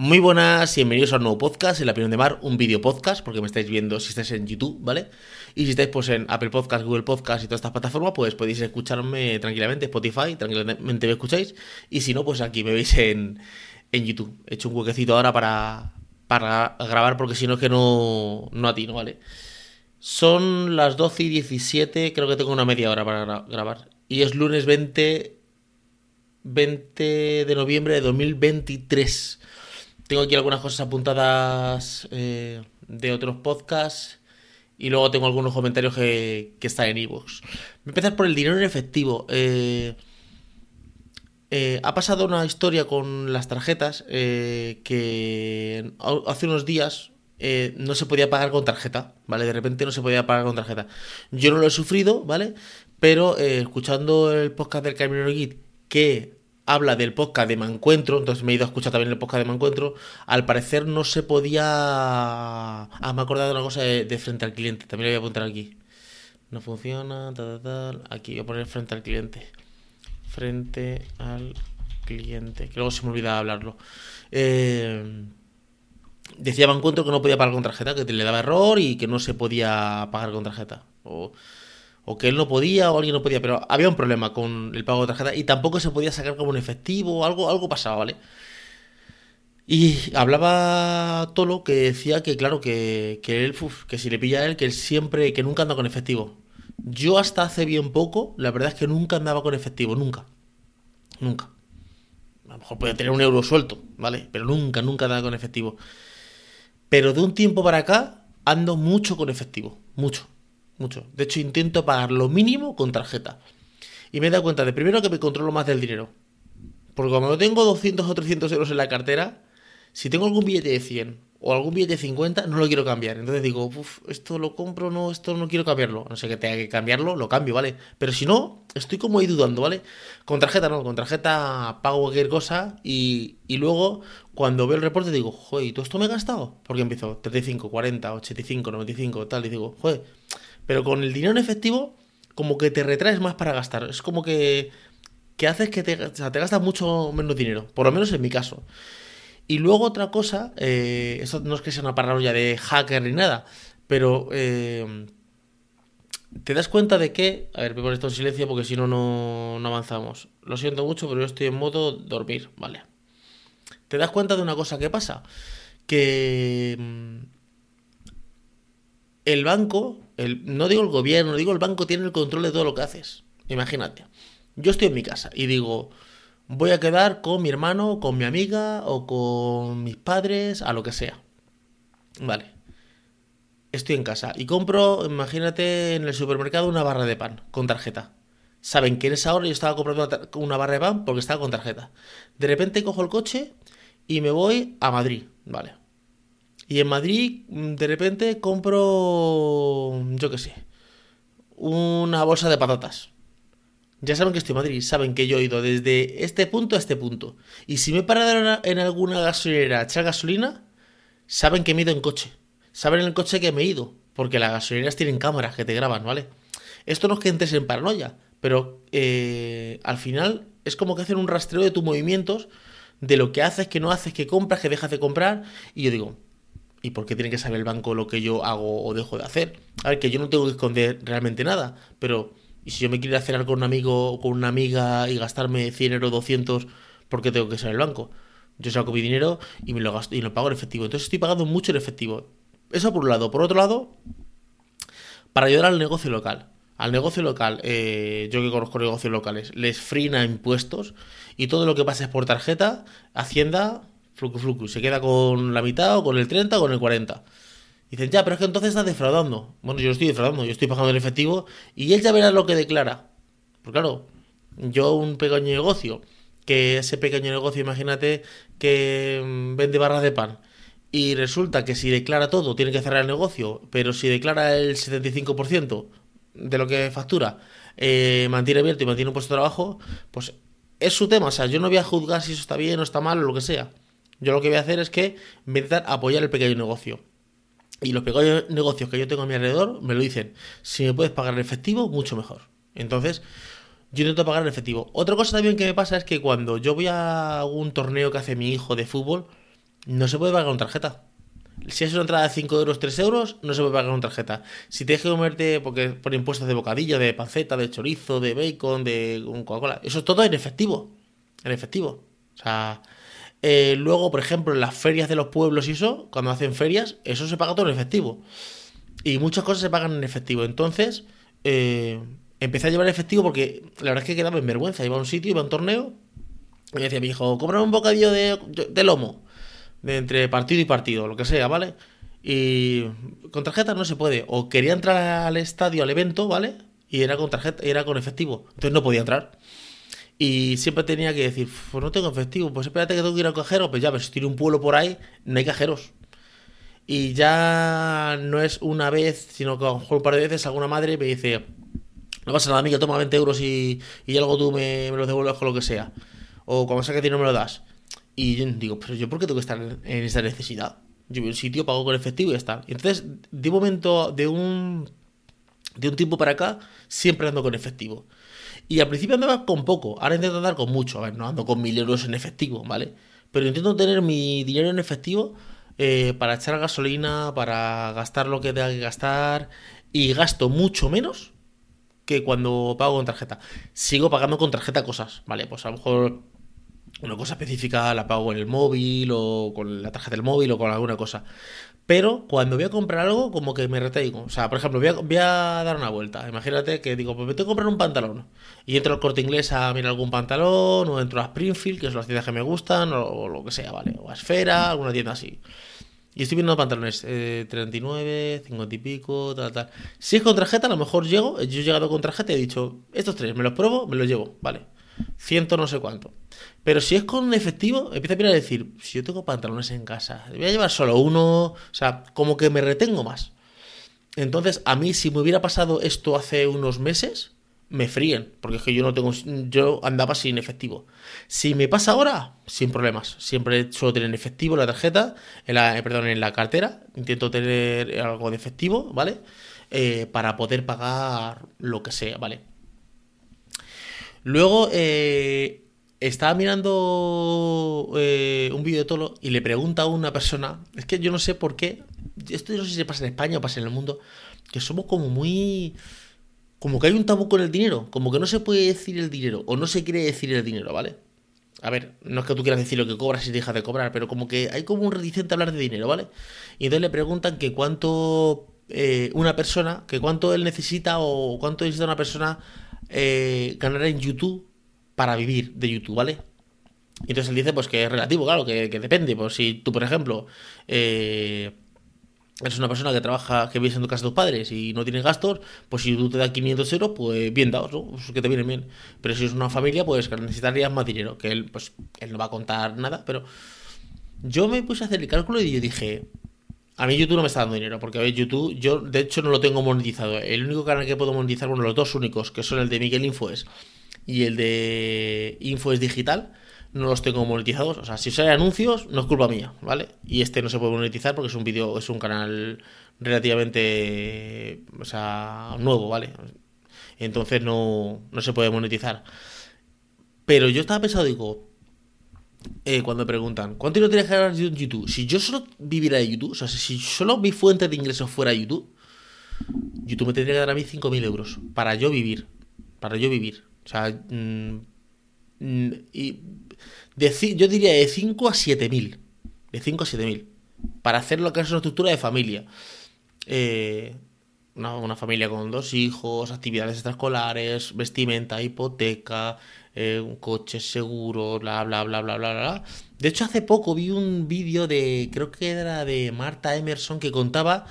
Muy buenas y bienvenidos a un nuevo podcast, en la opinión de Mar, un vídeo podcast, porque me estáis viendo si estáis en YouTube, ¿vale? Y si estáis pues en Apple Podcast, Google Podcast y todas estas plataformas, pues podéis escucharme tranquilamente, Spotify, tranquilamente me escucháis. Y si no, pues aquí me veis en, en YouTube. He hecho un huequecito ahora para, para grabar, porque si no es que no, no atino, ¿vale? Son las 12 y 17, creo que tengo una media hora para grabar. Y es lunes 20, 20 de noviembre de 2023. Tengo aquí algunas cosas apuntadas eh, de otros podcasts y luego tengo algunos comentarios que, están en ebooks. Voy a empezar por el dinero en efectivo. Eh, eh, ha pasado una historia con las tarjetas que hace unos días no se podía pagar con tarjeta, ¿vale? De repente no se podía pagar con tarjeta. Yo no lo he sufrido, ¿vale? Pero escuchando el podcast del Camino Git, que habla del podcast de Mancuentro, entonces me he ido a escuchar también el podcast de Mancuentro, al parecer no se podía... Ah, me he acordado de una cosa de, frente al cliente, también lo voy a apuntar aquí. No funciona, tal, tal, aquí voy a poner frente al cliente. Frente al cliente, que luego se me olvida hablarlo. Eh, decía Mancuentro que no podía pagar con tarjeta, que le daba error y que no se podía pagar con tarjeta. O o que él no podía o alguien no podía, pero había un problema con el pago de tarjeta y tampoco se podía sacar como un efectivo, algo, algo pasaba, ¿vale? Y hablaba Tolo que decía que, claro, que, que él, que si le pilla a él, que él siempre, que nunca anda con efectivo. Yo hasta hace bien poco, la verdad es que nunca andaba con efectivo, nunca. Nunca. A lo mejor puede tener un euro suelto, ¿vale? Pero nunca, nunca andaba con efectivo. Pero de un tiempo para acá ando mucho con efectivo, mucho mucho. De hecho, intento pagar lo mínimo con tarjeta. Y me he dado cuenta de primero que me controlo más del dinero. Porque cuando tengo 200 o 300 euros en la cartera, si tengo algún billete de 100 o algún billete de 50, no lo quiero cambiar. Entonces digo, uff, esto lo compro, no, esto no quiero cambiarlo. No sé que tenga que cambiarlo, lo cambio, ¿vale? Pero si no, estoy como ahí dudando, ¿vale? Con tarjeta no, con tarjeta pago cualquier cosa y, y luego cuando veo el reporte digo, joder, ¿y todo esto me he gastado? Porque empiezo 35, 40, 85, 95, tal, y digo, joder pero con el dinero en efectivo, como que te retraes más para gastar. Es como que, que haces que te, o sea, te gastas mucho menos dinero. Por lo menos en mi caso. Y luego otra cosa, eh, esto no es que sea una paranoia de hacker ni nada, pero eh, te das cuenta de que... A ver, voy a poner esto en silencio porque si no, no avanzamos. Lo siento mucho, pero yo estoy en modo dormir, ¿vale? Te das cuenta de una cosa que pasa, que mm, el banco no digo el gobierno, digo el banco tiene el control de todo lo que haces. Imagínate. Yo estoy en mi casa y digo, voy a quedar con mi hermano, con mi amiga o con mis padres, a lo que sea. Vale. Estoy en casa y compro, imagínate, en el supermercado una barra de pan con tarjeta. Saben que en esa hora yo estaba comprando una barra de pan porque estaba con tarjeta. De repente cojo el coche y me voy a Madrid. Vale. Y en Madrid, mm, de repente, compro, yo qué sé, una bolsa de patatas. Ya saben que estoy en Madrid, saben que yo he ido desde este punto a este punto. Y si me he parado en alguna gasolinera a echar gasolina, saben que me he ido en coche. Saben en el coche que me he ido, porque las gasolineras tienen cámaras que te graban, ¿vale? Esto no es que entres en paranoia, pero eh, al final es como que hacen un rastreo de tus movimientos, de lo que haces, que no haces, que compras, que dejas de comprar. Y yo digo, ¿Y por qué tiene que saber el banco lo que yo hago o dejo de hacer? A ver, que yo no tengo que esconder realmente nada, pero ¿y si yo me quiero hacer algo con un amigo o con una amiga y gastarme 100 euros, 200, ¿por qué tengo que saber el banco? Yo saco mi dinero y me lo gasto y lo pago en efectivo. Entonces estoy pagando mucho en efectivo. Eso por un lado. Por otro lado, para ayudar al negocio local. Al negocio local, eh, yo que conozco negocios locales, les frina impuestos y todo lo que pases por tarjeta, Hacienda Flucu Flucu. Se queda con la mitad o con el 30 o con el 40. Dicen, ya, pero es que entonces estás defraudando. Bueno, yo estoy defraudando, yo estoy pagando el efectivo y él ya verá lo que declara. Pues claro, yo un pequeño negocio, que ese pequeño negocio, imagínate que mm, vende barras de pan. Y resulta que si declara todo, tiene que cerrar el negocio, pero si declara el 75% de lo que factura, eh, mantiene abierto y mantiene un puesto de trabajo, pues es su tema. O sea, yo no voy a juzgar si eso está bien o está mal o lo que sea. Yo lo que voy a hacer es que intentar apoyar el pequeño negocio. Y los pequeños negocios que yo tengo a mi alrededor me lo dicen. Si me puedes pagar en efectivo, mucho mejor. Entonces, yo intento pagar en efectivo. Otra cosa también que me pasa es que cuando yo voy a algún torneo que hace mi hijo de fútbol, no se puede pagar con tarjeta. Si es una entrada de 5 euros, 3 euros, no se puede pagar con tarjeta. Si tienes que comerte, porque por impuestos de bocadillo, de panceta, de chorizo, de bacon, de Coca-Cola, eso es todo en efectivo. En efectivo. O sea, eh, luego, por ejemplo, en las ferias de los pueblos y eso, cuando hacen ferias, eso se paga todo en efectivo. Y muchas cosas se pagan en efectivo. Entonces, eh, empecé a llevar efectivo porque la verdad es que quedaba en vergüenza. Iba a un sitio, iba a un torneo, y decía mi hijo, cómprame un bocadillo de, de lomo, de entre partido y partido, lo que sea, ¿vale? Y con tarjeta no se puede. O quería entrar al estadio, al evento, ¿vale? Y era con tarjeta, era con efectivo. Entonces no podía entrar. Y siempre tenía que decir, pues no tengo efectivo, pues espérate que tengo que ir al cajero, pues ya, pero si tiene un pueblo por ahí, no hay cajeros. Y ya no es una vez, sino que a lo mejor un par de veces alguna madre me dice, no pasa nada, amigo, toma 20 euros y, y algo tú me, me los devuelves con lo que sea. O cuando saque dinero me lo das. Y yo digo, pero yo por qué tengo que estar en esta necesidad? Yo voy a un sitio, pago con efectivo y ya está. Y entonces, de momento, de un, de un tiempo para acá, siempre ando con efectivo. Y al principio andaba con poco, ahora intento andar con mucho. A ver, no ando con mil euros en efectivo, ¿vale? Pero intento tener mi dinero en efectivo eh, para echar gasolina, para gastar lo que tenga que gastar. Y gasto mucho menos que cuando pago con tarjeta. Sigo pagando con tarjeta cosas, ¿vale? Pues a lo mejor una cosa específica la pago en el móvil o con la tarjeta del móvil o con alguna cosa. Pero cuando voy a comprar algo, como que me retengo. O sea, por ejemplo, voy a, dar una vuelta. Imagínate que digo, pues me tengo que comprar un pantalón. Y entro al corte inglés a mirar algún pantalón, o entro a Springfield, que son las tiendas que me gustan, o, lo que sea, ¿vale? O a Esfera, alguna tienda así. Y estoy viendo pantalones, eh, 39, 50 y pico, tal, tal. Si es con tarjeta, a lo mejor llego, yo he llegado con tarjeta y he dicho, estos tres, me los pruebo, me los llevo, ¿vale? Ciento no sé cuánto. Pero si es con efectivo, empieza a mirar a decir, si yo tengo pantalones en casa, voy a llevar solo uno, o sea, como que me retengo más. Entonces, a mí si me hubiera pasado esto hace unos meses, me fríen, porque es que yo no tengo, yo andaba sin efectivo. Si me pasa ahora, sin problemas. Siempre suelo tener efectivo en la tarjeta, la, eh, perdón, en la cartera. Intento tener algo de efectivo, ¿vale? Eh, para poder pagar lo que sea, ¿vale? Luego, eh, estaba mirando eh, un vídeo de Tolo y le pregunta a una persona, es que yo no sé por qué, esto no sé si pasa en España o pasa en el mundo, que somos como muy... Como que hay un tabú con el dinero, como que no se puede decir el dinero o no se quiere decir el dinero, ¿vale? A ver, no es que tú quieras decir lo que cobras y dejas de cobrar, pero como que hay como un reticente a hablar de dinero, ¿vale? Y entonces le preguntan que cuánto eh, una persona, que cuánto él necesita o cuánto necesita una persona eh, ganar en YouTube para vivir de YouTube, ¿vale? Y entonces él dice pues que es relativo, claro, que, depende. Pues si tú, por ejemplo, eh, eres una persona que trabaja, que vives en tu casa de tus padres y no tienes gastos, pues si tú te das 500 euros, pues bien dados, ¿no? Pues que te vienen bien. Pero si es una familia, pues necesitarías más dinero, que él, pues, él no va a contar nada, pero yo me puse a hacer el cálculo y yo dije, a mí YouTube no me está dando dinero, porque a ver, YouTube, yo de hecho no lo tengo monetizado. El único canal que puedo monetizar, bueno, los dos únicos, que son el de Miguel Infoes y el de Info es digital, no los tengo monetizados. O sea, si sale anuncios, no es culpa mía, ¿vale? Y este no se puede monetizar porque es un vídeo, es un canal relativamente, o sea, nuevo, ¿vale? Entonces no, no se puede monetizar. Pero yo estaba pensando, digo, eh, cuando preguntan, ¿cuánto dinero tienes que ganar en YouTube? Si yo solo viviera de YouTube, o sea, si solo mi fuente de ingresos fuera YouTube, YouTube me tendría que dar a mí 5.000 euros para yo vivir. Para yo vivir. O sea, mm, mm, y yo diría de 5 a 7 mil. De 5 a 7 mil. Para hacer lo que es una estructura de familia. Eh, una, familia con dos hijos, actividades extraescolares, vestimenta, hipoteca, eh, un coche seguro, bla, bla, bla, bla, bla, bla. De hecho, hace poco vi un vídeo de, creo que era de Marta Emerson, que contaba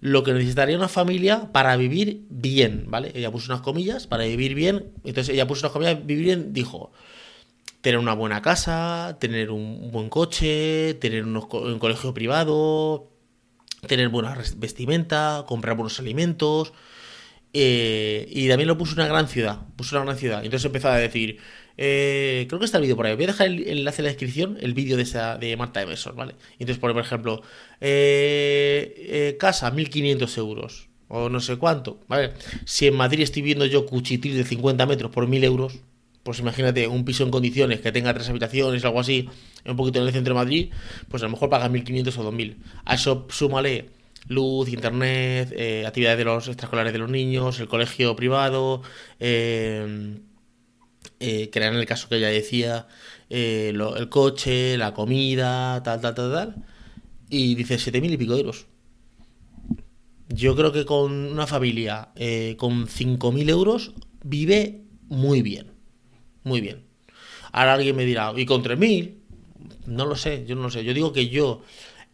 lo que necesitaría una familia para vivir bien, ¿vale? Ella puso unas comillas para vivir bien. Entonces ella puso unas comillas, vivir bien, dijo, tener una buena casa, tener un buen coche, tener un colegio privado, tener buena vestimenta, comprar buenos alimentos. Eh, y también lo puso una gran ciudad, puso una gran ciudad. Entonces empezó a decir, eh, creo que está el vídeo por ahí. Voy a dejar el, enlace en la descripción, el vídeo de, esa, de Marta Emerson, ¿vale? Entonces pone, por ejemplo, eh, eh casa, 1500 euros. O no sé cuánto, ¿vale? Si en Madrid estoy viendo yo cuchitril de 50 metros por 1000 euros, pues imagínate, un piso en condiciones que tenga tres habitaciones algo así, un poquito en el centro de Madrid, pues a lo mejor pagas 1.500 o 2.000. A eso súmale luz, internet, eh, actividades de los extraescolares de los niños, el colegio privado, eh, eh, que era en el caso que ella decía, eh, el coche, la comida, tal, tal, tal, tal, y dice 7.000 y pico euros. Yo creo que con una familia eh, con 5.000 euros vive muy bien, muy bien. Ahora alguien me dirá, ¿y con 3.000? No lo sé, yo no lo sé. Yo digo que yo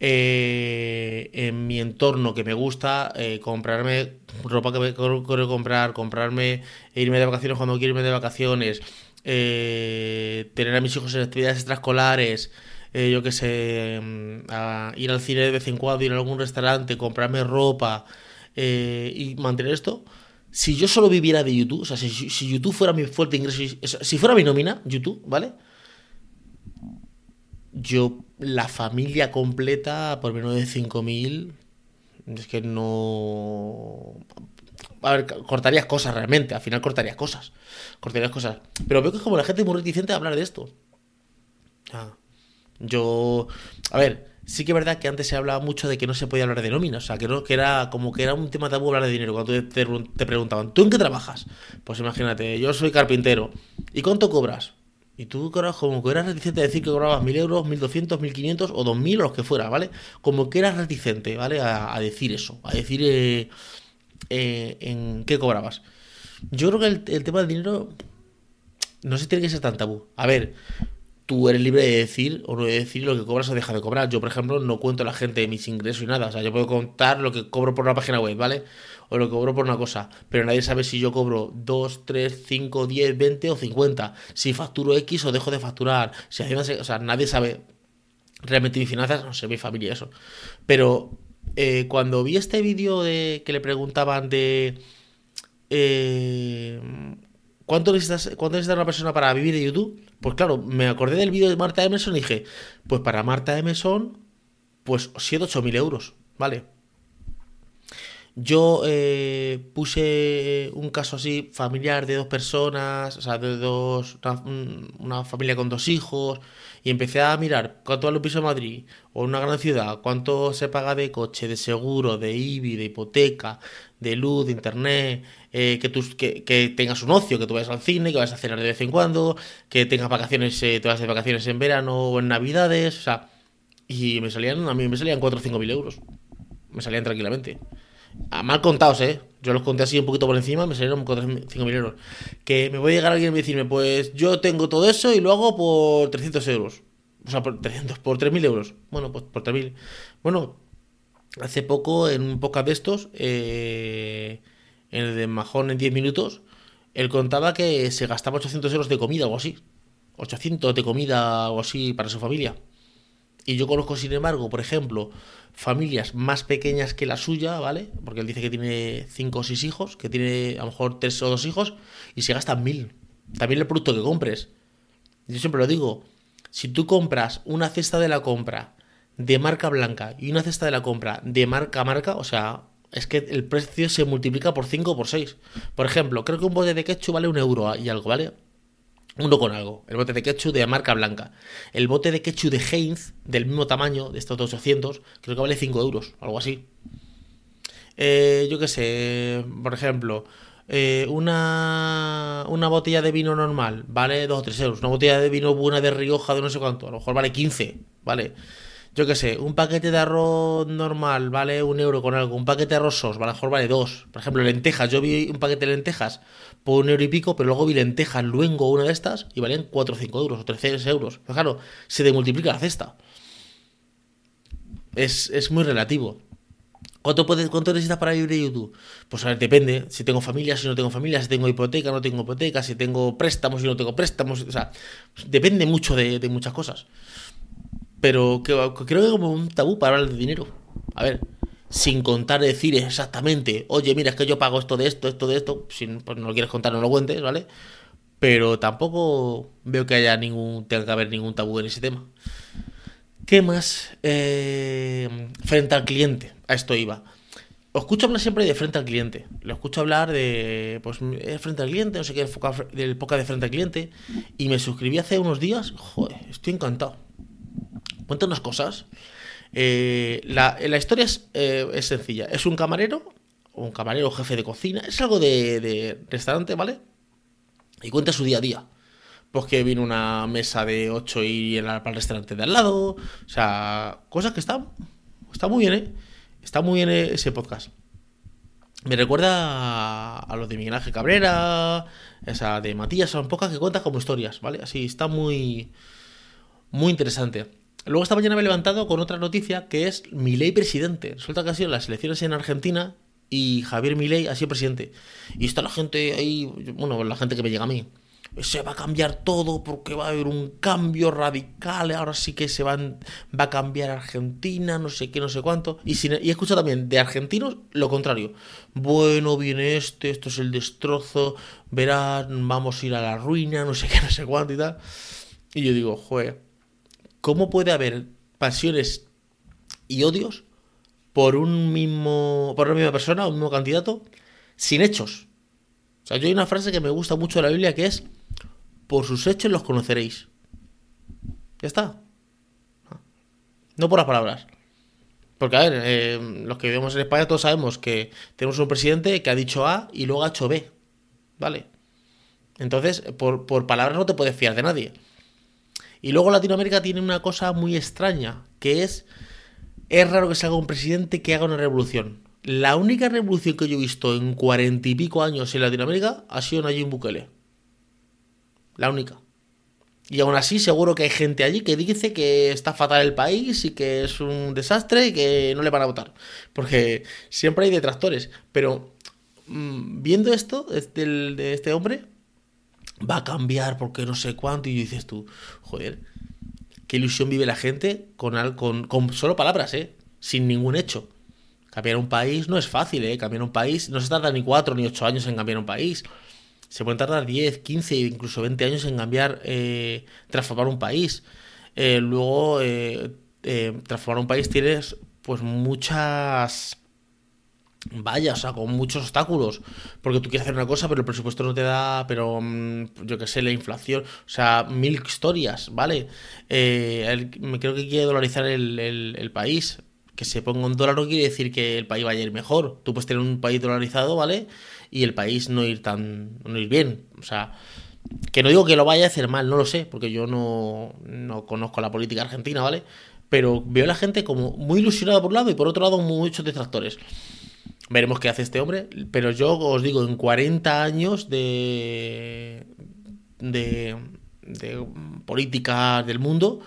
eh, en mi entorno que me gusta eh, comprarme ropa que quiero comprar, comprarme, irme de vacaciones cuando quiero irme de vacaciones, eh, tener a mis hijos en actividades extraescolares, eh, yo que sé, mm, a ir al cine de vez en cuando, ir a algún restaurante, comprarme ropa eh, y mantener esto. Si yo solo viviera de YouTube, o sea, si, si YouTube fuera mi fuerte ingreso, si fuera mi nómina, YouTube, ¿vale? Yo, la familia completa, por menos de 5.000, es que no... A ver, cortarías cosas realmente, al final cortarías cosas. Cortarías cosas. Pero veo que es como la gente muy reticente a hablar de esto. Ah, yo... A ver, sí que es verdad que antes se hablaba mucho de que no se podía hablar de nóminas, o sea, que, no, que era como que era un tema tabú hablar de dinero. Cuando te, te, te preguntaban, ¿tú en qué trabajas? Pues imagínate, yo soy carpintero. ¿Y cuánto cobras? Y tú como que eras reticente a decir que cobrabas 1000 euros, 1200, 1500 o 2000 o los que fuera, ¿vale? Como que eras reticente, ¿vale? A, decir eso, a decir eh, eh, en qué cobrabas. Yo creo que el, el, tema del dinero no se tiene que ser tan tabú. A ver, tú eres libre de decir o no de decir lo que cobras o dejas de cobrar. Yo, por ejemplo, no cuento a la gente mis ingresos y nada. O sea, yo puedo contar lo que cobro por una página web, ¿vale? O lo que cobro por una cosa. Pero nadie sabe si yo cobro 2, 3, 5, 10, 20 o 50. Si facturo X o dejo de facturar. Si o sea, nadie sabe realmente mis finanzas, no sé, mi familia, eso. Pero eh, cuando vi este vídeo de que le preguntaban de eh, ¿cuánto, necesitas, ¿cuánto necesita una persona para vivir de YouTube? Pues claro, me acordé del vídeo de Marta Emerson y dije, pues para Marta Emerson, pues 7, 8 mil euros, ¿vale? Yo eh, puse un caso así familiar de dos personas, o sea, de dos, una, una, familia con dos hijos, y empecé a mirar cuánto vale un piso en Madrid o en una gran ciudad, cuánto se paga de coche, de seguro, de IBI, de hipoteca, de luz, de internet, eh, que, tú, que, que, tengas un ocio, que tú vayas al cine, que vayas a cenar de vez en cuando, que tengas vacaciones, eh, te vas de vacaciones en verano o en navidades, o sea, y me salían, a mí me salían 4 o 5 mil euros, me salían tranquilamente. A mal contados, ¿eh? Yo los conté así un poquito por encima, me salieron 4 o 5 mil euros. Que me voy a llegar alguien y decirme, pues yo tengo todo eso y lo hago por 300 euros. O sea, por 300, por 3.000 euros. Bueno, pues por 3.000. Bueno, hace poco, en un podcast de estos, eh, en el de Majón en 10 minutos, él contaba que se gastaba 800 euros de comida o así. 800 de comida o así para su familia. Y yo conozco, sin embargo, por ejemplo, familias más pequeñas que la suya, ¿vale? Porque él dice que tiene 5 o 6 hijos, que tiene a lo mejor 3 o 2 hijos, y se gastan 1000. También el producto que compres. Yo siempre lo digo, si tú compras una cesta de la compra de marca blanca y una cesta de la compra de marca marca, o sea, es que el precio se multiplica por 5 o por 6. Por ejemplo, creo que un bote de ketchup vale un euro y algo, ¿vale? Uno con algo. El bote de ketchup de marca blanca. El bote de ketchup de Heinz, del mismo tamaño, de estos 800, creo que vale 5 euros, algo así. Eh, yo qué sé, por ejemplo, eh, una, una botella de vino normal vale 2 o 3 euros. Una botella de vino buena de Rioja de no sé cuánto, a lo mejor vale 15, ¿vale? Yo qué sé, un paquete de arroz normal vale un euro con algo, un paquete de arroz sos, a lo mejor vale dos. Por ejemplo, lentejas, yo vi un paquete de lentejas por un euro y pico, pero luego vi lentejas luengo una de estas y valían 4 o 5 euros o 13 euros. Pero claro, se demultiplica la cesta. Es, es muy relativo. ¿Cuánto, puedes, ¿Cuánto necesitas para vivir de YouTube? Pues a ver, depende. Si tengo familia, si no tengo familia, si tengo hipoteca, no tengo hipoteca, si tengo préstamos, si no tengo préstamos. O sea, depende mucho de muchas cosas. Pero creo que como un tabú para hablar de dinero. A ver, sin contar, decir exactamente, oye, mira, es que yo pago esto de esto, esto de esto. Si pues no lo quieres contar, no lo cuentes, ¿vale? Pero tampoco veo que haya ningún, tenga que haber ningún tabú en ese tema. ¿Qué más? Eh, frente al cliente, a esto iba. os escucho hablar siempre de frente al cliente. Lo escucho hablar de, pues, frente al cliente, no sé qué, del poca de frente al cliente. Y me suscribí hace unos días. Joder, estoy encantado. Cuenta unas cosas. Eh, la, historia es, eh, es, sencilla. Es un camarero, un camarero jefe de cocina. Es algo de, restaurante, ¿vale? Y cuenta su día a día pues que viene una mesa de 8 y para el restaurante de al lado. O sea, cosas que están, está muy bien, ¿eh? Está muy bien ese podcast. Me recuerda a, los de Miguel Ángel Cabrera, esa de Matías, son pocas que cuentan como historias, ¿vale? Así, está muy, muy interesante. Luego esta mañana me he levantado con otra noticia que es Milei presidente. Resulta que ha sido las elecciones en Argentina y Javier Milei ha sido presidente. Y está la gente ahí, bueno, la gente que me llega a mí se va a cambiar todo porque va a haber un cambio radical, ahora sí que se van, va a cambiar Argentina, no sé qué, no sé cuánto. Y, si, y he escuchado también de argentinos lo contrario. Bueno, viene este, esto es el destrozo, verán, vamos a ir a la ruina, no sé qué, no sé cuánto y tal. Y yo digo, joder, ¿cómo puede haber pasiones y odios por un mismo, por una misma persona, un mismo candidato, sin hechos? O sea, yo hay una frase que me gusta mucho de la Biblia que es por sus hechos los conoceréis. Ya está. No por las palabras. Porque, a ver, eh, los que vivimos en España todos sabemos que tenemos un presidente que ha dicho A y luego ha hecho B. ¿Vale? Entonces, por, por palabras no te puedes fiar de nadie. Y luego Latinoamérica tiene una cosa muy extraña, que es, es raro que salga un presidente que haga una revolución. La única revolución que yo he visto en cuarenta y pico años en Latinoamérica ha sido Nayib Bukele. La única. Y aún así, seguro que hay gente allí que dice que está fatal el país y que es un desastre y que no le van a votar. Porque siempre hay detractores. Pero mm, viendo esto de, de este hombre, va a cambiar porque no sé cuánto. Y dices tú, joder, qué ilusión vive la gente con, con, solo palabras, ¿eh? Sin ningún hecho. Cambiar un país no es fácil, ¿eh? Cambiar un país no se tarda ni cuatro ni ocho años en cambiar un país se pueden tardar 10, 15, incluso 20 años en cambiar, eh, transformar un país. Eh, luego, eh, transformar un país tienes pues muchas vallas, o sea, con muchos obstáculos, porque tú quieres hacer una cosa, pero el presupuesto no te da, pero mm, yo qué sé, la inflación, o sea, mil historias, ¿vale? me creo que quiere dolarizar el, el, país, que se ponga un dólar no quiere decir que el país vaya a ir mejor, tú puedes tener un país dolarizado, ¿vale? y el país no ir tan no ir bien. O sea, que no digo que lo vaya a hacer mal, no lo sé, porque yo no, no conozco la política argentina, ¿vale? Pero veo a la gente como muy ilusionada por un lado y por otro lado muchos detractores. Veremos qué hace este hombre, pero yo os digo, en 40 años de, de, de política del mundo,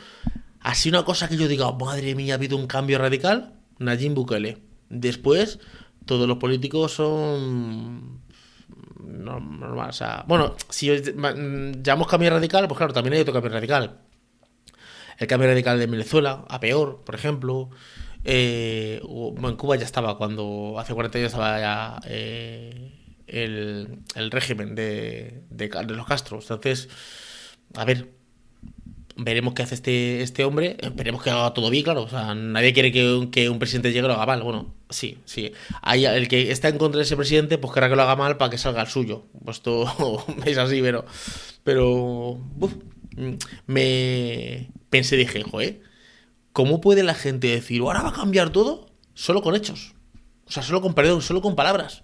así una cosa que yo diga, madre mía, ha habido un cambio radical, Nayib Bukele. Después, todos los políticos son normal, o sea, bueno, si llamamos cambio radical, pues claro, también hay otro cambio radical. El cambio radical de Venezuela, a peor, por ejemplo. Eh, en Cuba ya estaba, cuando hace 40 años estaba ya eh, el, el, régimen de, de, los Castro. Entonces, a ver, veremos qué hace este, este hombre, esperemos que haga todo bien, claro. O sea, nadie quiere que, un presidente llegue y lo haga mal. Bueno, sí, sí. El que está en contra de ese presidente, pues querrá que lo haga mal para que salga el suyo. Pues todo es así, pero. Pero. me pensé, dije, joder, ¿cómo puede la gente decir, ahora va a cambiar todo? Solo con hechos. O sea, solo con perdón, solo con palabras.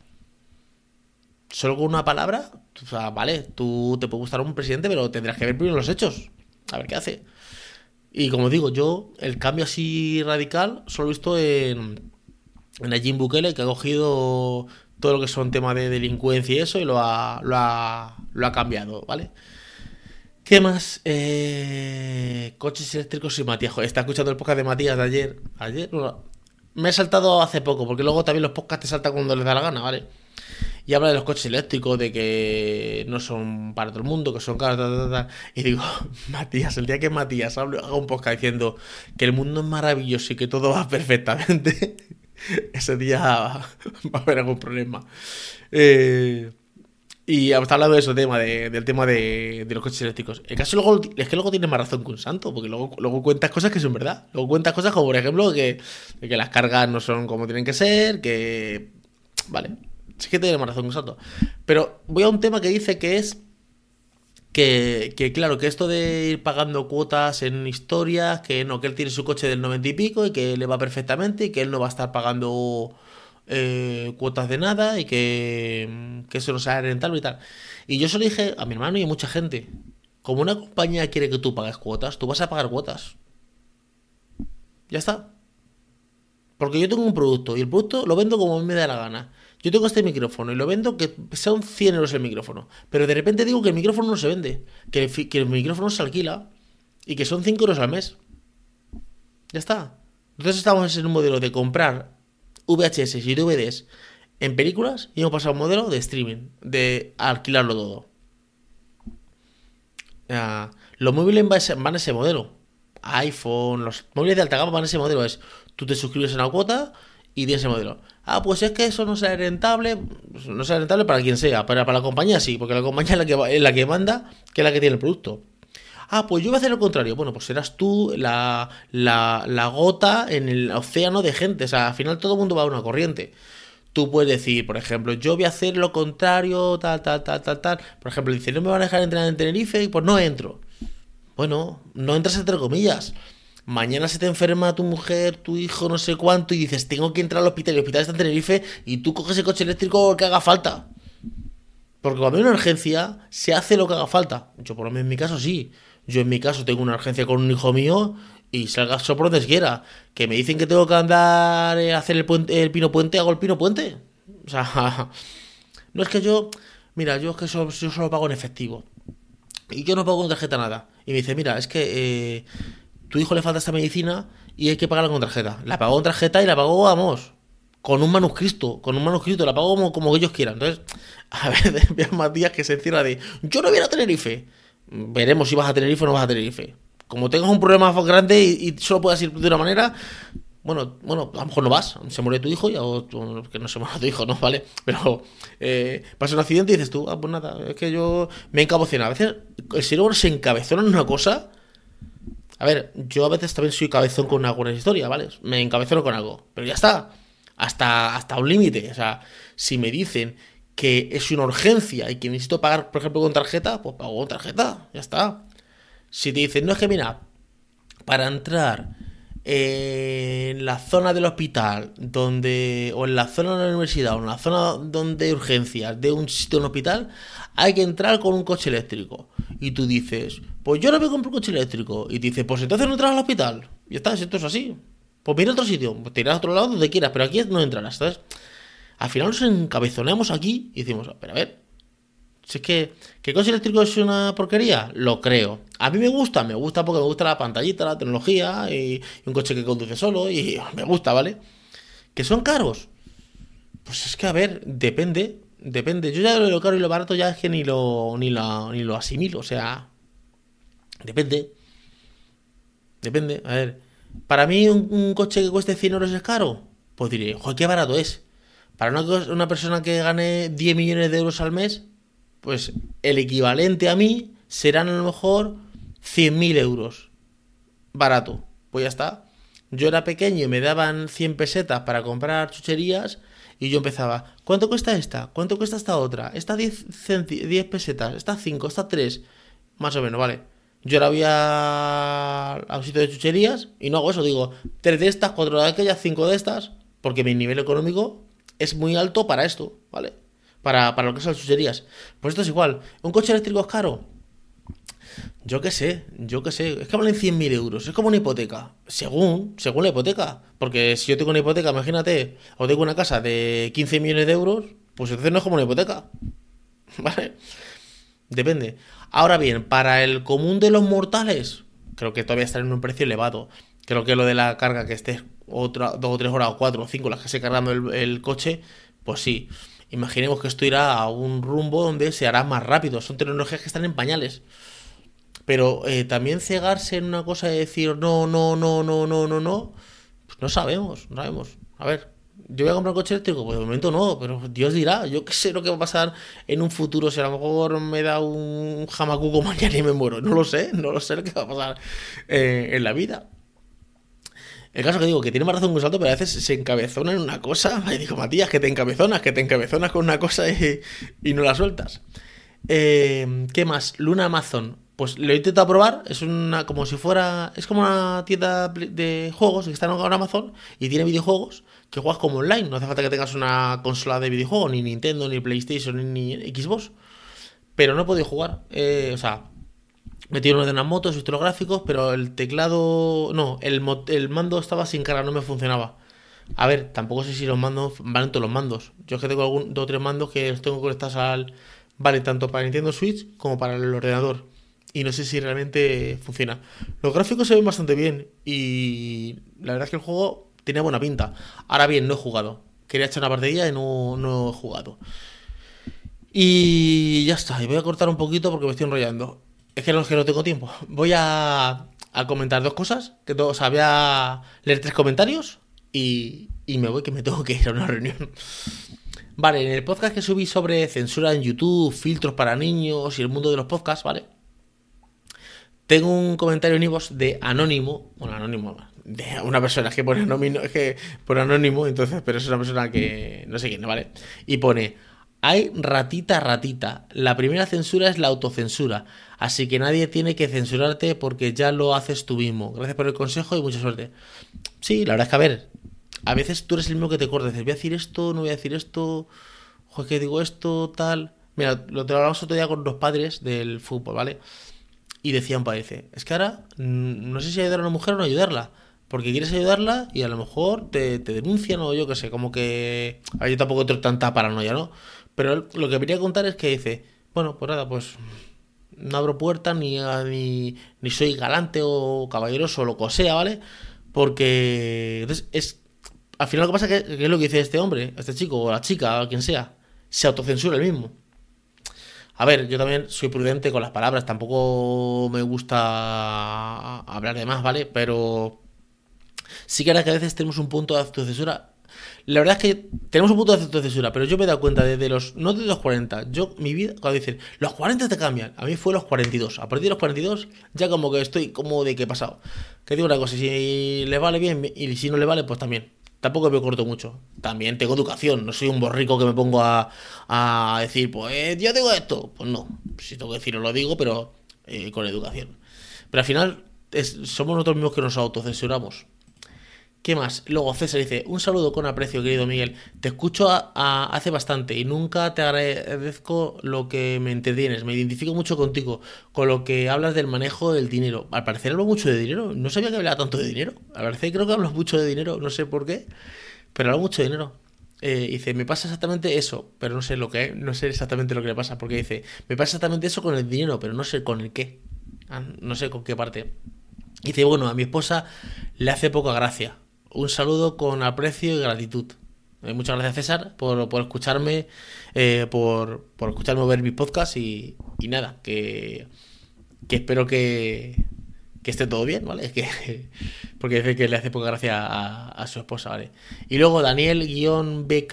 Solo con una palabra, o sea, vale, tú te puede gustar un presidente, pero tendrás que ver primero los hechos a ver qué hace. Y como digo, yo el cambio así radical solo he visto en, en Jim Bukele, que ha cogido todo lo que son temas de delincuencia y eso y lo ha, lo ha, lo ha cambiado, ¿vale? ¿Qué más? Eh, coches eléctricos y Matías. está escuchando el podcast de Matías de ayer. Ayer, me he saltado hace poco, porque luego también los podcasts te saltan cuando les da la gana, ¿vale? y habla de los coches eléctricos, de que no son para todo el mundo, que son caros, y digo, Matías, el día que Matías haga un podcast diciendo que el mundo es maravilloso y que todo va perfectamente, ese día va a haber algún problema. Eh, y está hablando de eso, tema, del tema de, los coches eléctricos. El caso luego, es que luego tiene más razón que un santo, porque luego, luego cuentas cosas que son verdad. Luego cuentas cosas como, por ejemplo, que, que las cargas no son como tienen que ser, que vale, sí que tiene más razón, exacto. Pero voy a un tema que dice que es que, que, claro, que esto de ir pagando cuotas en historias, que no, que él tiene su coche del 90 y pico y que le va perfectamente y que él no va a estar pagando eh, cuotas de nada y que, que eso no sea rentable y tal. Y yo se lo dije a mi hermano y a mucha gente. Como una compañía quiere que tú pagues cuotas, tú vas a pagar cuotas. Ya está. Porque yo tengo un producto y el producto lo vendo como me da la gana. Yo tengo este micrófono y lo vendo que son 100 euros el micrófono. Pero de repente digo que el micrófono no se vende. Que el, que el micrófono se alquila. Y que son 5 euros al mes. Ya está. Entonces estamos en un modelo de comprar VHS y DVDs en películas y hemos pasado a un modelo de streaming. De alquilarlo todo. los móviles van a ese modelo. iPhone, los móviles de alta gama van a ese modelo. Es tú te suscribes a una cuota y tienes ese modelo. Ah, pues es que eso no sea rentable, no sea rentable para quien sea, para, para la compañía sí, porque la compañía es la que manda, que es la que tiene el producto. Ah, pues yo voy a hacer lo contrario. Bueno, pues serás tú la, la, gota en el océano de gente. O sea, al final todo el mundo va a una corriente. Tú puedes decir, por ejemplo, yo voy a hacer lo contrario, tal, tal, tal, tal, tal. Por ejemplo, dice, no me van a dejar entrenar en Tenerife, pues no entro. Bueno, no entras entre comillas mañana se te enferma tu mujer, tu hijo, no sé cuánto, y dices, tengo que entrar al hospital, y el hospital está en Tenerife, y tú coges el coche eléctrico que haga falta. Porque cuando hay una urgencia, se hace lo que haga falta. Yo, por lo menos en mi caso, sí. Yo en mi caso tengo una urgencia con un hijo mío y salga por donde quiera. Que me dicen que tengo que andar a hacer el, puente, el pino puente, hago el pino puente. O sea, no es que yo, mira, yo es que yo solo pago en efectivo. Y yo no pago con tarjeta nada. Y me dice, mira, es que eh, tu hijo le falta esta medicina y hay que pagarla con tarjeta. La pagó con tarjeta y la pagó, vamos, con un manuscrito, con un manuscrito, la pagó como, como ellos quieran. Entonces, a ver, vean más días que se encierra de, yo no voy a Tenerife. Veremos si vas a Tenerife o no vas a Tenerife. Como tengas un problema grande y, solo puedas ir de una manera, bueno, bueno, a lo mejor no vas, se muere tu hijo, ya, o que no se muera tu hijo, ¿no? ¿Vale? Pero eh, pasa un accidente y dices tú, ah, pues nada, es que yo me encaboceno. A veces el humano se encabezona en una cosa a ver, yo a veces también soy cabezón con alguna historia, ¿vale? Me encabezono con algo, pero ya está. Hasta, hasta un límite. O sea, si me dicen que es una urgencia y que necesito pagar, por ejemplo, con tarjeta, pues pago con tarjeta, ya está. Si te dicen, no es que mira, para entrar en la zona del hospital, donde, o en la zona de la universidad, o en la zona donde hay urgencias de un sitio un hospital, hay que entrar con un coche eléctrico. Y tú dices, pues yo no me compro un coche eléctrico. Y dice, pues entonces no entras al hospital. Y está, esto es así. Pues mira otro sitio, pues te irás a otro lado donde quieras, pero aquí no entrarás, ¿sabes? Al final nos encabezonamos aquí y decimos, pero a ver, si es que, ¿qué coche eléctrico es una porquería? Lo creo. A mí me gusta, me gusta porque me gusta la pantallita, la tecnología y, un coche que conduce solo y me gusta, ¿vale? ¿Que son caros? Pues es que, a ver, depende, depende. Yo ya lo caro y lo barato ya es que ni lo, ni lo, ni lo asimilo, o sea, Depende. Depende. A ver. Para mí, un, coche que cueste 100 euros es caro. Pues diré, joder, qué barato es. Para una, persona que gane 10 millones de euros al mes, pues el equivalente a mí serán a lo mejor 100.000 euros. Barato. Pues ya está. Yo era pequeño y me daban 100 pesetas para comprar chucherías y yo empezaba, ¿cuánto cuesta esta? ¿Cuánto cuesta esta otra? Esta 10, 10 pesetas, esta 5, esta 3. Más o menos, vale. Yo ahora voy a, un sitio de chucherías y no hago eso. Digo, tres de estas, cuatro de aquellas, cinco de estas, porque mi nivel económico es muy alto para esto, ¿vale? Para, para lo que son las chucherías. Pues esto es igual. ¿Un coche eléctrico es caro? Yo qué sé, yo qué sé. Es que valen 100.000 euros. Es como una hipoteca. Según, según la hipoteca. Porque si yo tengo una hipoteca, imagínate, o tengo una casa de 15 millones de euros, pues entonces no es como una hipoteca. ¿Vale? Depende. Ahora bien, para el común de los mortales, creo que todavía está en un precio elevado. Creo que lo de la carga que esté otra, dos o tres horas o cuatro o cinco las que esté cargando el, coche, pues sí. Imaginemos que esto irá a un rumbo donde se hará más rápido. Son tecnologías que están en pañales. Pero eh, también cegarse en una cosa de decir no, no, no, no, no, no, no, pues no sabemos, no sabemos. A ver, yo voy a comprar un coche eléctrico, pues de momento no, pero Dios dirá, yo qué sé lo que va a pasar en un futuro, si a lo mejor me da un jamacuco mañana y me muero, no lo sé, no lo sé lo que va a pasar eh, en la vida. El caso que digo, que tiene más razón que un salto, pero a veces se encabezona en una cosa. Y digo, Matías, que te encabezonas, que te encabezonas con una cosa y, y no la sueltas. Eh, ¿Qué más? Luna Amazon. Pues lo he intentado probar. Es una. como si fuera. Es como una tienda de juegos que está en Amazon y tiene videojuegos que juegas como online. No hace falta que tengas una consola de videojuego, ni Nintendo, ni PlayStation, ni, Xbox. Pero no he podido jugar. Eh, o sea, metí uno de unas motos, visto los gráficos, pero el teclado. No, el, mando estaba sin carga, no me funcionaba. A ver, tampoco sé si los mandos van todos los mandos. Yo es que tengo algún, dos o tres mandos que los tengo conectados al. Vale, tanto para Nintendo Switch como para el ordenador. Y no sé si realmente funciona. Los gráficos se ven bastante bien. Y la verdad es que el juego tenía buena pinta. Ahora bien, no he jugado. Quería echar una partida y no, no he jugado. Y ya está. Y voy a cortar un poquito porque me estoy enrollando. Es que no, que no tengo tiempo. Voy a, a comentar dos cosas. Que todo, o leer tres comentarios y, y me voy que me tengo que ir a una reunión. Vale, en el podcast que subí sobre censura en YouTube, filtros para niños y el mundo de los podcasts, ¿vale? Tengo un comentario en Ivos de Anónimo, bueno, Anónimo, de una persona que pone anónimo, que pone anónimo, entonces, pero es una persona que no sé quién, ¿vale? Y pone, hay ratita ratita, la primera censura es la autocensura, así que nadie tiene que censurarte porque ya lo haces tú mismo. Gracias por el consejo y mucha suerte. Sí, la verdad es que a ver, a veces tú eres el mismo que te cortes, voy a decir esto, no voy a decir esto, joder, que digo esto, tal. Mira, lo te lo hablamos otro día con los padres del fútbol, ¿vale? Y decían, parece, es que ahora mm, no sé si ayudar a una mujer o no ayudarla. Porque quieres ayudarla y a lo mejor te, denuncian o yo qué sé, como que... A yo tampoco tengo tanta paranoia, ¿no? Pero lo que quería contar es que dice, bueno, pues nada, pues no abro puertas ni, ni, ni soy galante o caballeroso o lo que sea, ¿vale? Porque entonces es al final lo que pasa es que, es lo que dice este hombre, este chico, o la chica, o quien sea, se autocensura el mismo. A ver, yo también soy prudente con las palabras, tampoco me gusta hablar de más, ¿vale? Pero sí que que a veces tenemos un punto de autocensura. La verdad es que tenemos un punto de autocensura, pero yo me he dado cuenta desde los, no desde los 40, yo, mi vida, cuando dicen, los 40 te cambian, a mí fue los 42, a partir de los 42 ya como que estoy como de qué he pasado. Que digo una cosa, si le vale bien y si no le vale, pues también tampoco me corto mucho. También tengo educación, no soy un borrico que me pongo a, a decir, pues yo tengo esto. Pues no, si tengo que decirlo lo digo, pero eh, con educación. Pero al final somos nosotros mismos que nos autocensuramos. ¿Qué más? Luego César dice, un saludo con aprecio, querido Miguel. Te escucho hace bastante y nunca te agradezco lo que me entretienes. Me identifico mucho contigo, con lo que hablas del manejo del dinero. Al parecer hablo mucho de dinero. No sabía que hablaba tanto de dinero. Al parecer creo que hablo mucho de dinero, no sé por qué, pero hablo mucho de dinero. Eh, dice, me pasa exactamente eso, pero no sé lo que, no sé exactamente lo que le pasa, porque dice, me pasa exactamente eso con el dinero, pero no sé con el qué. Ah, no sé con qué parte. Dice, bueno, a mi esposa le hace poca gracia un saludo con aprecio y gratitud. Eh, muchas gracias César por, por escucharme, eh, por, por escucharme ver mi podcast y, nada, que, espero que, esté todo bien, ¿vale? Que, porque dice que le hace poca gracia a, su esposa, ¿vale? Y luego Daniel-BK,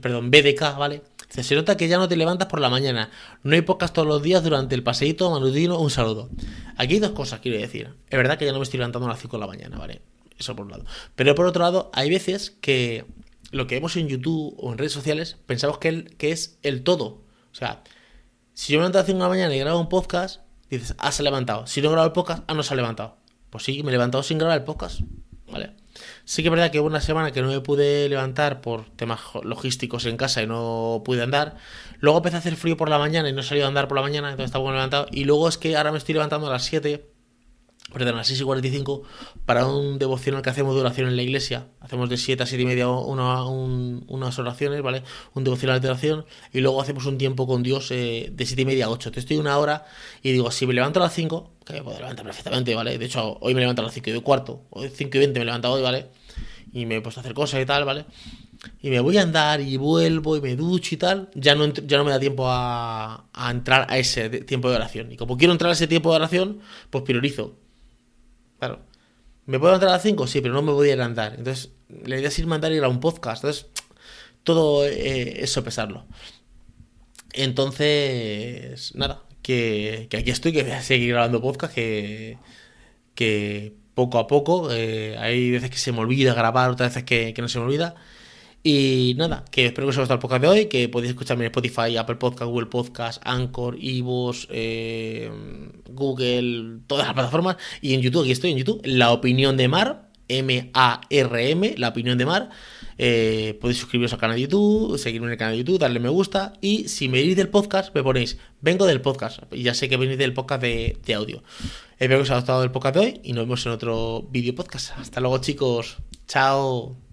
perdón, BDK, ¿vale? Se nota que ya no te levantas por la mañana. No hay podcast todos los días durante el paseíto manutino. Un saludo. Aquí hay dos cosas, quiero decir. Es verdad que ya no me estoy levantando a las 5 de la mañana, ¿vale? Eso por un lado. Pero por otro lado, hay veces que lo que vemos en YouTube o en redes sociales pensamos que, que es el todo. O sea, si yo me levanto a las 5 de la mañana y grabo un podcast, dices, ah, se ha levantado. Si no grabo el podcast, ah, no se ha levantado. Pues sí, me he levantado sin grabar el podcast. ¿Vale? Sí que es verdad que hubo una semana que no me pude levantar por temas logísticos en casa y no pude andar. Luego empecé a hacer frío por la mañana y no salido a andar por la mañana, entonces estaba bueno levantado. Y luego es que ahora me estoy levantando a las 7 perdón, a las 6 y 45 para un devocional que hacemos de oración en la iglesia. Hacemos de 7 a 7 y media una, unas oraciones, ¿vale? Un devocional de oración y luego hacemos un tiempo con Dios eh, de 7 y media a 8. Te estoy una hora y digo, si me levanto a las 5, que me puedo levantar perfectamente, ¿vale? De hecho, hoy me levanto a las 5 y cuarto, o 5 y 20 me levanto hoy, ¿vale? Y me he puesto a hacer cosas y tal, ¿vale? y me voy a andar y vuelvo y me ducho y tal, ya no, ya no me da tiempo a, entrar a ese tiempo de oración. Y como quiero entrar a ese tiempo de oración, pues priorizo Claro. ¿Me puedo levantar a las 5? Sí, pero no me voy a levantar. Entonces, la idea es irme a andar y ir a un podcast. Entonces, todo eh, eso pesarlo. Entonces, nada, que, aquí estoy, que voy a seguir grabando podcast, que, que poco a poco. Eh, hay veces que se me olvida grabar, otras veces que, que no se me olvida. Y nada, que espero que os haya gustado el podcast de hoy, que podéis escucharme en Spotify, Apple Podcast, Google Podcast, Anchor, Ivos, eh, Google, todas las plataformas. Y en YouTube, aquí estoy en YouTube, La Opinión de Mar, M-A-R-M, La Opinión de Mar. Eh, podéis suscribiros al canal de YouTube, seguirme en el canal de YouTube, darle me gusta. Y si me venís del podcast, me ponéis, vengo del podcast. Ya sé que venís del podcast de, de audio. Espero que os haya gustado el podcast de hoy y nos vemos en otro vídeo podcast. Hasta luego, chicos. Chao.